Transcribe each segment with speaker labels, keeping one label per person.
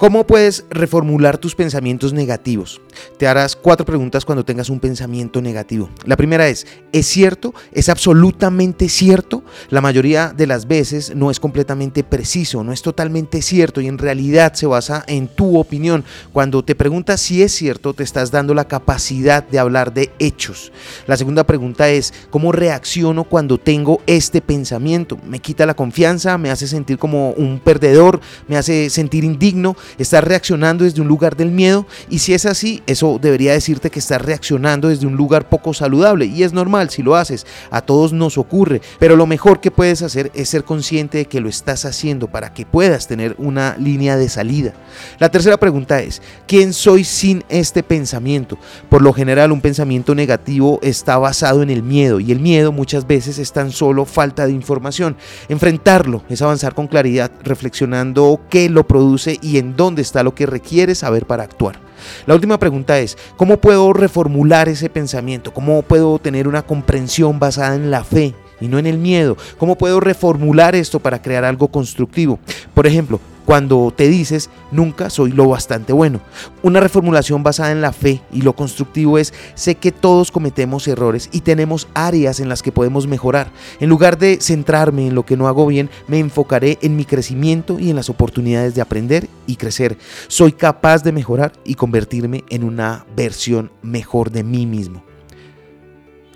Speaker 1: ¿Cómo puedes reformular tus pensamientos negativos? Te harás cuatro preguntas cuando tengas un pensamiento negativo. La primera es, ¿es cierto? ¿Es absolutamente cierto? La mayoría de las veces no es completamente preciso, no es totalmente cierto y en realidad se basa en tu opinión. Cuando te preguntas si es cierto, te estás dando la capacidad de hablar de hechos. La segunda pregunta es, ¿cómo reacciono cuando tengo este pensamiento? ¿Me quita la confianza? ¿Me hace sentir como un perdedor? ¿Me hace sentir indigno? ¿Estás reaccionando desde un lugar del miedo? Y si es así, eso debería decirte que estás reaccionando desde un lugar poco saludable. Y es normal si lo haces. A todos nos ocurre. Pero lo mejor que puedes hacer es ser consciente de que lo estás haciendo para que puedas tener una línea de salida. La tercera pregunta es, ¿quién soy sin este pensamiento? Por lo general, un pensamiento negativo está basado en el miedo. Y el miedo muchas veces es tan solo falta de información. Enfrentarlo es avanzar con claridad, reflexionando qué lo produce y en dónde está lo que requiere saber para actuar. La última pregunta es, ¿cómo puedo reformular ese pensamiento? ¿Cómo puedo tener una comprensión basada en la fe? Y no en el miedo. ¿Cómo puedo reformular esto para crear algo constructivo? Por ejemplo, cuando te dices, nunca soy lo bastante bueno. Una reformulación basada en la fe y lo constructivo es, sé que todos cometemos errores y tenemos áreas en las que podemos mejorar. En lugar de centrarme en lo que no hago bien, me enfocaré en mi crecimiento y en las oportunidades de aprender y crecer. Soy capaz de mejorar y convertirme en una versión mejor de mí mismo.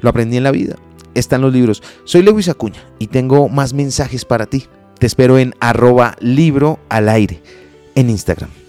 Speaker 1: Lo aprendí en la vida. Están los libros. Soy Lewis Acuña y tengo más mensajes para ti. Te espero en arroba libro al aire en Instagram.